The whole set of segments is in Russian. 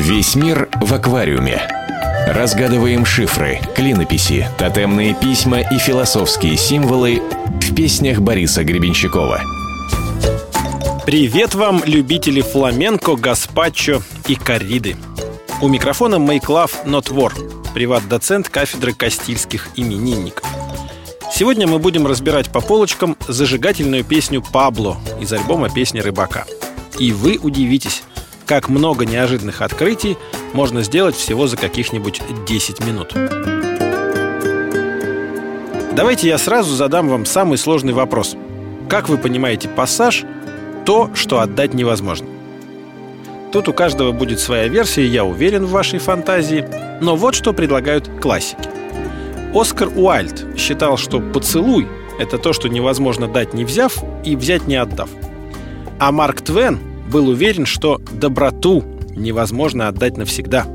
Весь мир в аквариуме. Разгадываем шифры, клинописи, тотемные письма и философские символы в песнях Бориса Гребенщикова. Привет вам, любители фламенко, гаспачо и корриды. У микрофона Мейклав Нотвор, приват-доцент кафедры Кастильских именинников. Сегодня мы будем разбирать по полочкам зажигательную песню «Пабло» из альбома «Песня рыбака». И вы удивитесь, как много неожиданных открытий можно сделать всего за каких-нибудь 10 минут. Давайте я сразу задам вам самый сложный вопрос. Как вы понимаете пассаж «то, что отдать невозможно»? Тут у каждого будет своя версия, я уверен в вашей фантазии, но вот что предлагают классики. Оскар Уайльд считал, что поцелуй – это то, что невозможно дать не взяв и взять не отдав. А Марк Твен был уверен, что доброту невозможно отдать навсегда.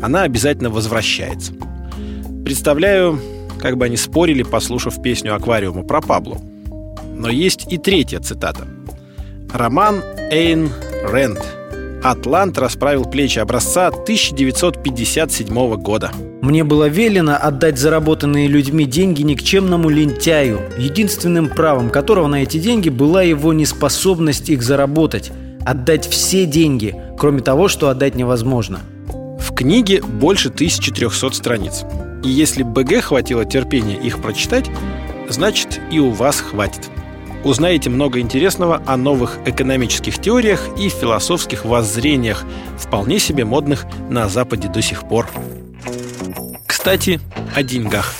Она обязательно возвращается. Представляю, как бы они спорили, послушав песню аквариума про Пабло. Но есть и третья цитата. Роман Эйн Рэнд «Атлант расправил плечи» образца 1957 года. Мне было велено отдать заработанные людьми деньги никчемному лентяю, единственным правом которого на эти деньги была его неспособность их заработать – отдать все деньги, кроме того, что отдать невозможно. В книге больше 1300 страниц. И если БГ хватило терпения их прочитать, значит и у вас хватит. Узнаете много интересного о новых экономических теориях и философских воззрениях, вполне себе модных на Западе до сих пор. Кстати, о деньгах.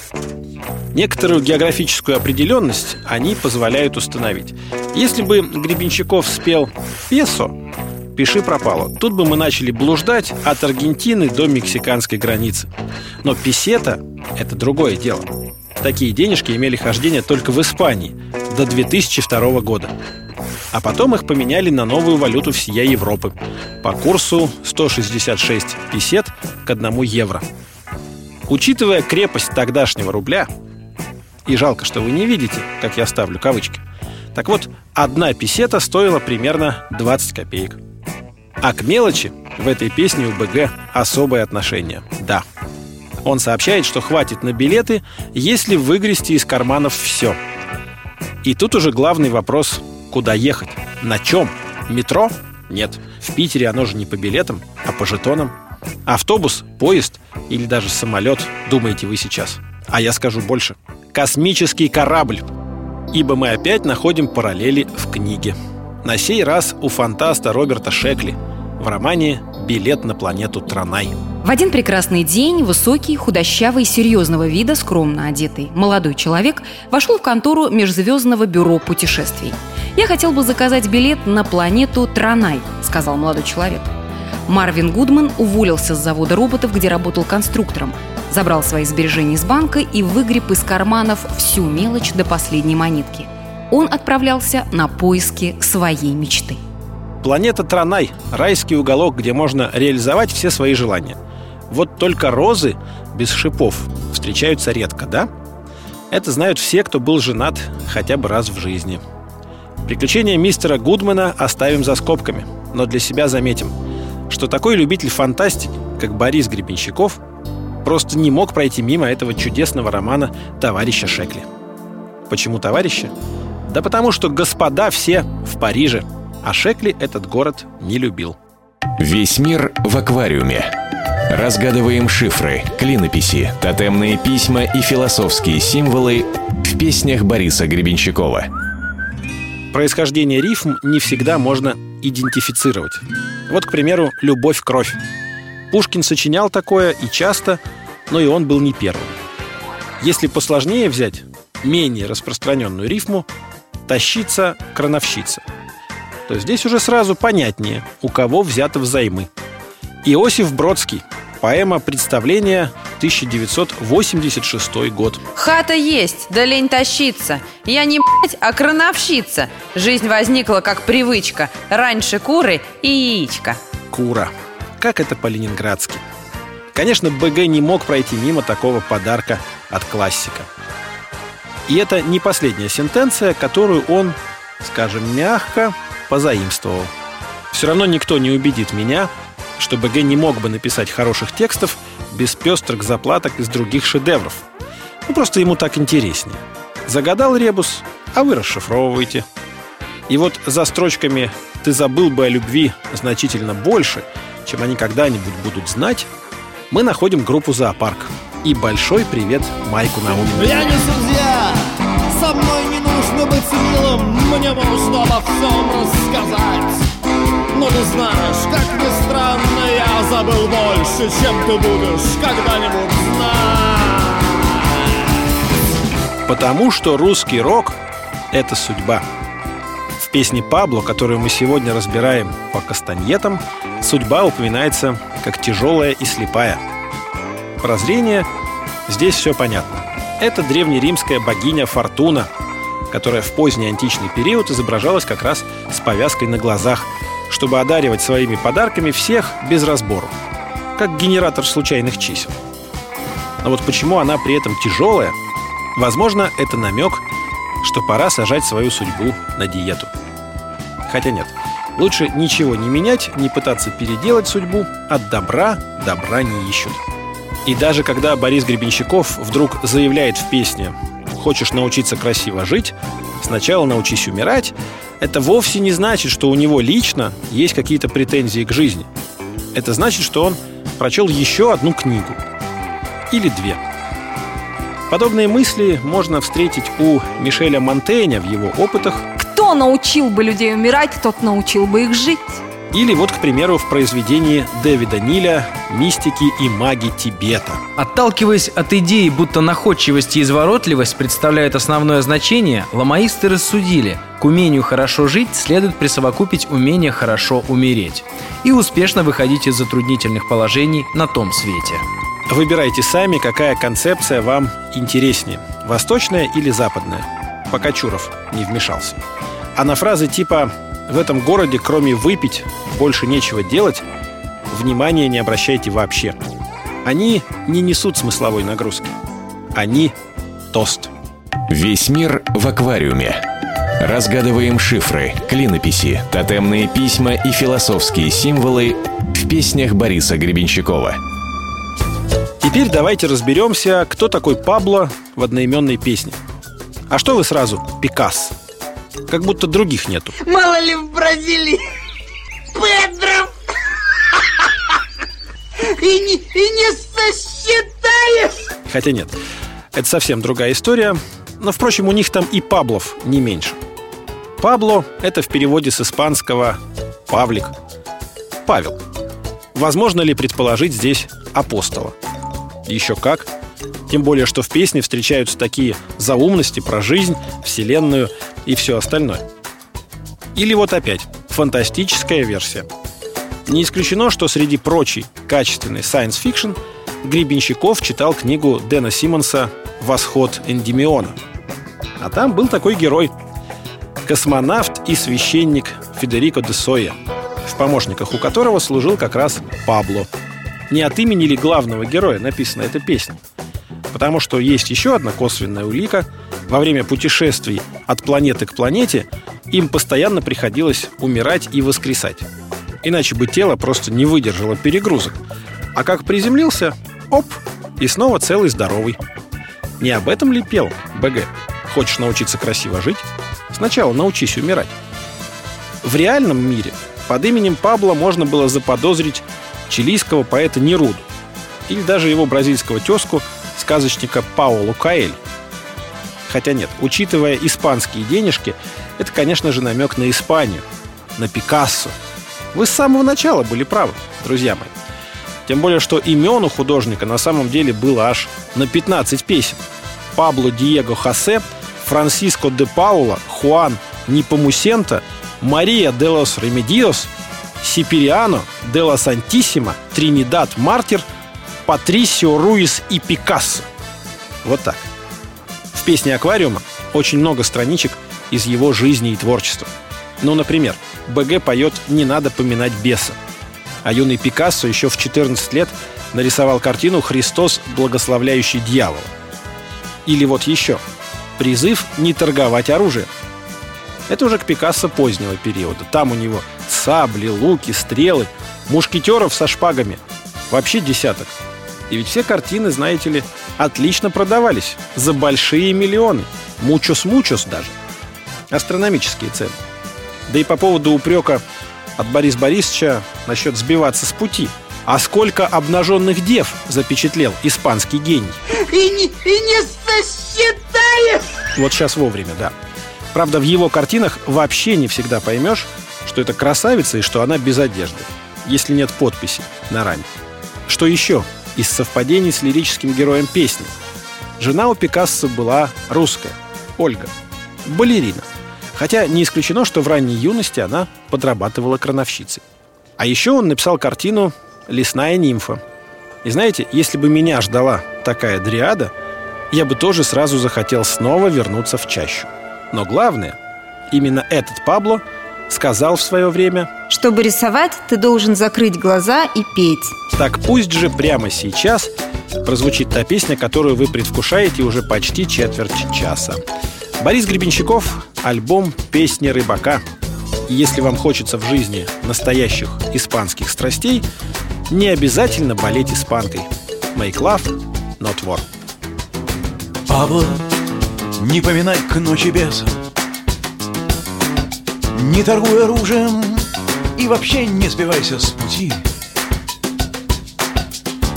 Некоторую географическую определенность они позволяют установить. Если бы Гребенщиков спел «Песо», пиши пропало. Тут бы мы начали блуждать от Аргентины до мексиканской границы. Но песета – это другое дело. Такие денежки имели хождение только в Испании до 2002 года. А потом их поменяли на новую валюту всея Европы по курсу 166 песет к 1 евро. Учитывая крепость тогдашнего рубля, и жалко, что вы не видите, как я ставлю кавычки, так вот, одна песета стоила примерно 20 копеек. А к мелочи в этой песне у БГ особое отношение. Да. Он сообщает, что хватит на билеты, если выгрести из карманов все. И тут уже главный вопрос – куда ехать? На чем? Метро? Нет. В Питере оно же не по билетам, а по жетонам. Автобус, поезд или даже самолет, думаете вы сейчас. А я скажу больше. Космический корабль ибо мы опять находим параллели в книге. На сей раз у фантаста Роберта Шекли в романе «Билет на планету Транай». В один прекрасный день высокий, худощавый, серьезного вида, скромно одетый молодой человек вошел в контору Межзвездного бюро путешествий. «Я хотел бы заказать билет на планету Транай», — сказал молодой человек. Марвин Гудман уволился с завода роботов, где работал конструктором, забрал свои сбережения из банка и выгреб из карманов всю мелочь до последней монетки. Он отправлялся на поиски своей мечты. Планета Транай – райский уголок, где можно реализовать все свои желания. Вот только розы без шипов встречаются редко, да? Это знают все, кто был женат хотя бы раз в жизни. Приключения мистера Гудмана оставим за скобками, но для себя заметим, что такой любитель фантастики, как Борис Гребенщиков, просто не мог пройти мимо этого чудесного романа товарища Шекли. Почему товарища? Да потому что господа все в Париже, а Шекли этот город не любил. Весь мир в аквариуме. Разгадываем шифры, клинописи, тотемные письма и философские символы в песнях Бориса Гребенщикова. Происхождение рифм не всегда можно идентифицировать. Вот, к примеру, «Любовь-кровь». Пушкин сочинял такое и часто, но и он был не первым. Если посложнее взять менее распространенную рифму «тащиться, крановщица», то здесь уже сразу понятнее, у кого взято взаймы. Иосиф Бродский. Поэма «Представление», 1986 год. Хата есть, да лень тащиться. Я не б***ь, а крановщица. Жизнь возникла как привычка. Раньше куры и яичко. Кура. Как это по-ленинградски? Конечно, БГ не мог пройти мимо такого подарка от классика. И это не последняя сентенция, которую он, скажем мягко, позаимствовал. Все равно никто не убедит меня, что БГ не мог бы написать хороших текстов без пестрых заплаток из других шедевров. Ну, просто ему так интереснее. Загадал ребус, а вы расшифровываете. И вот за строчками «Ты забыл бы о любви значительно больше», чем они когда-нибудь будут знать, мы находим группу «Зоопарк». И большой привет Майку Наумину. Я не судья, со мной не нужно быть милым, мне нужно обо всем рассказать. Но ты знаешь, как ни странно, я забыл больше, чем ты будешь когда-нибудь знать. Потому что русский рок — это судьба. В песне Пабло, которую мы сегодня разбираем по кастаньетам, судьба упоминается как тяжелая и слепая. Прозрение — здесь все понятно. Это древнеримская богиня Фортуна, которая в поздний античный период изображалась как раз с повязкой на глазах, чтобы одаривать своими подарками всех без разбору, как генератор случайных чисел. Но вот почему она при этом тяжелая, возможно, это намек, что пора сажать свою судьбу на диету. Хотя нет, лучше ничего не менять, не пытаться переделать судьбу, от добра добра не ищут. И даже когда Борис Гребенщиков вдруг заявляет в песне «Хочешь научиться красиво жить? Сначала научись умирать», это вовсе не значит, что у него лично есть какие-то претензии к жизни. Это значит, что он прочел еще одну книгу. Или две. Подобные мысли можно встретить у Мишеля Монтейня в его опытах Кто научил бы людей умирать, тот научил бы их жить. или вот, к примеру, в произведении Дэвида Ниля «Мистики и маги Тибета». Отталкиваясь от идеи, будто находчивость и изворотливость представляют основное значение, ламаисты рассудили, к умению хорошо жить следует присовокупить умение хорошо умереть и успешно выходить из затруднительных положений на том свете. Выбирайте сами, какая концепция вам интереснее – восточная или западная. Пока Чуров не вмешался. А на фразы типа «в этом городе, кроме выпить, больше нечего делать» внимания не обращайте вообще. Они не несут смысловой нагрузки. Они – тост. Весь мир в аквариуме. Разгадываем шифры, клинописи, тотемные письма и философские символы в песнях Бориса Гребенщикова. Теперь давайте разберемся, кто такой Пабло в одноименной песне. А что вы сразу Пикассо? Как будто других нету. Мало ли в Бразилии Педро и не, и не сосчитаешь Хотя нет, это совсем другая история. Но, впрочем, у них там и Паблов не меньше. Пабло – это в переводе с испанского «Павлик». Павел. Возможно ли предположить здесь апостола? Еще как. Тем более, что в песне встречаются такие заумности про жизнь, вселенную и все остальное. Или вот опять, фантастическая версия. Не исключено, что среди прочей качественной science fiction Гребенщиков читал книгу Дэна Симмонса «Восход Эндимиона». А там был такой герой – космонавт и священник Федерико де Соя, в помощниках у которого служил как раз Пабло. Не от имени ли главного героя написана эта песня? Потому что есть еще одна косвенная улика. Во время путешествий от планеты к планете им постоянно приходилось умирать и воскресать. Иначе бы тело просто не выдержало перегрузок. А как приземлился, оп, и снова целый-здоровый. Не об этом ли пел БГ? Хочешь научиться красиво жить? Сначала научись умирать. В реальном мире под именем Пабло можно было заподозрить чилийского поэта Неруду или даже его бразильского тезку, сказочника Паолу Каэль. Хотя нет, учитывая испанские денежки, это, конечно же, намек на Испанию, на Пикассо. Вы с самого начала были правы, друзья мои. Тем более, что имен у художника на самом деле было аж на 15 персон. Пабло Диего Хосе, Франсиско де Паула, Хуан Непомусено, Мария де лос Ремедиос, Сиприано, де ла Сантиссима, Тринидад Мартир, Патрисио Руис и Пикассо. Вот так. В песне «Аквариума» очень много страничек из его жизни и творчества. Ну, например, БГ поет «Не надо поминать беса», а юный Пикассо еще в 14 лет нарисовал картину «Христос, благословляющий дьявола». Или вот еще «Призыв не торговать оружием». Это уже к Пикассо позднего периода. Там у него сабли, луки, стрелы. Мушкетеров со шпагами вообще десяток. И ведь все картины, знаете ли, отлично продавались за большие миллионы. Мучос-мучос даже. Астрономические цены. Да и по поводу упрека от Бориса Борисовича насчет сбиваться с пути. А сколько обнаженных дев запечатлел испанский гений? И не, и не сосчитаешь! Вот сейчас вовремя, да. Правда, в его картинах вообще не всегда поймешь, что это красавица и что она без одежды, если нет подписи на раме. Что еще из совпадений с лирическим героем песни? Жена у Пикассо была русская, Ольга, балерина. Хотя не исключено, что в ранней юности она подрабатывала крановщицей. А еще он написал картину «Лесная нимфа». И знаете, если бы меня ждала такая дриада, я бы тоже сразу захотел снова вернуться в чащу. Но главное, именно этот Пабло сказал в свое время Чтобы рисовать, ты должен закрыть глаза и петь. Так пусть же прямо сейчас прозвучит та песня, которую вы предвкушаете уже почти четверть часа. Борис Гребенщиков, альбом «Песни рыбака». И если вам хочется в жизни настоящих испанских страстей, не обязательно болеть испанкой. Make love, not war. Пабло, не поминай к ночи беса Не торгуй оружием и вообще не сбивайся с пути.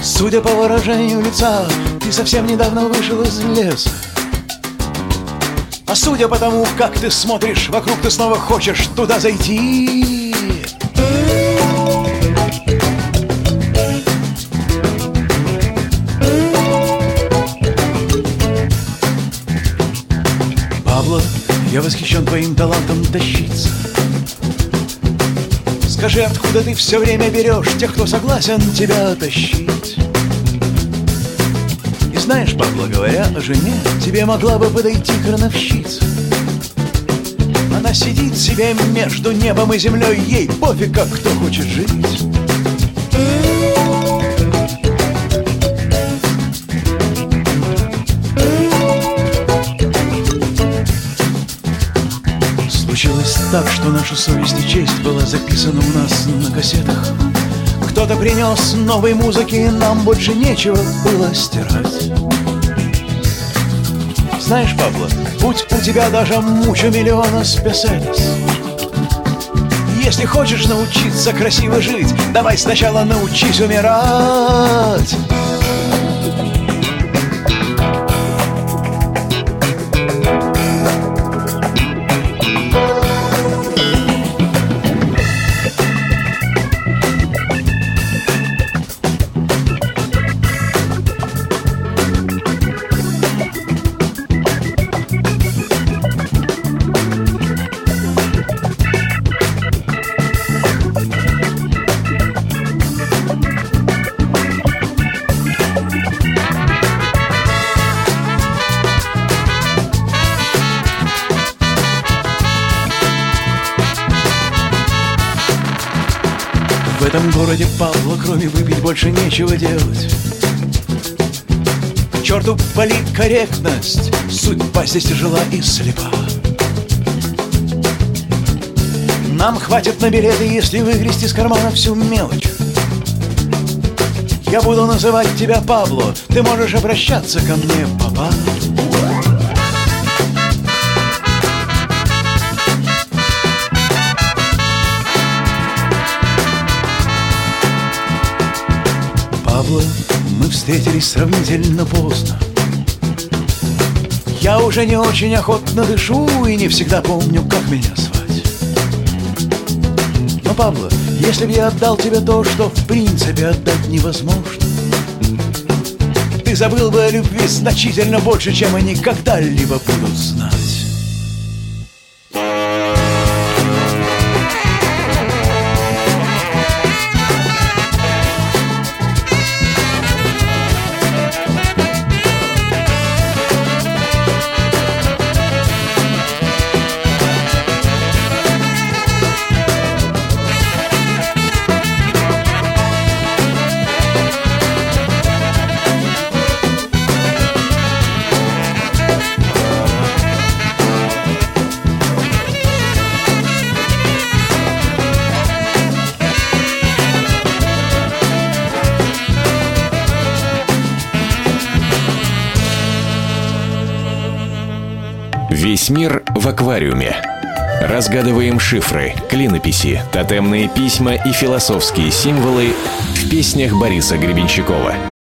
Судя по выражению лица, ты совсем недавно вышел из леса. А судя по тому, как ты смотришь вокруг, ты снова хочешь туда зайти восхищен твоим талантом тащиться Скажи, откуда ты все время берешь тех, кто согласен тебя тащить? И знаешь, Пабло, говоря о жене, тебе могла бы подойти крановщица. Она сидит себе между небом и землей, ей пофиг, как кто хочет жить. Так, что наша совесть и честь была записана у нас на кассетах. Кто-то принес новой музыки, нам больше нечего было стирать. Знаешь, Пабло, будь у тебя даже мучо миллиона спесетес. Если хочешь научиться красиво жить, давай сначала научись умирать. Этом городе Павла, кроме выпить, больше нечего делать. Черту политкорректность, судьба здесь тяжела и слепа. Нам хватит на билеты, если выгрести из кармана всю мелочь. Я буду называть тебя Пабло, ты можешь обращаться ко мне, папа. Встретились сравнительно поздно. Я уже не очень охотно дышу и не всегда помню, как меня звать. Но, Пабло, если бы я отдал тебе то, что в принципе отдать невозможно, ты забыл бы о любви значительно больше, чем они когда-либо будут знать. Весь мир в аквариуме. Разгадываем шифры, клинописи, тотемные письма и философские символы в песнях Бориса Гребенщикова.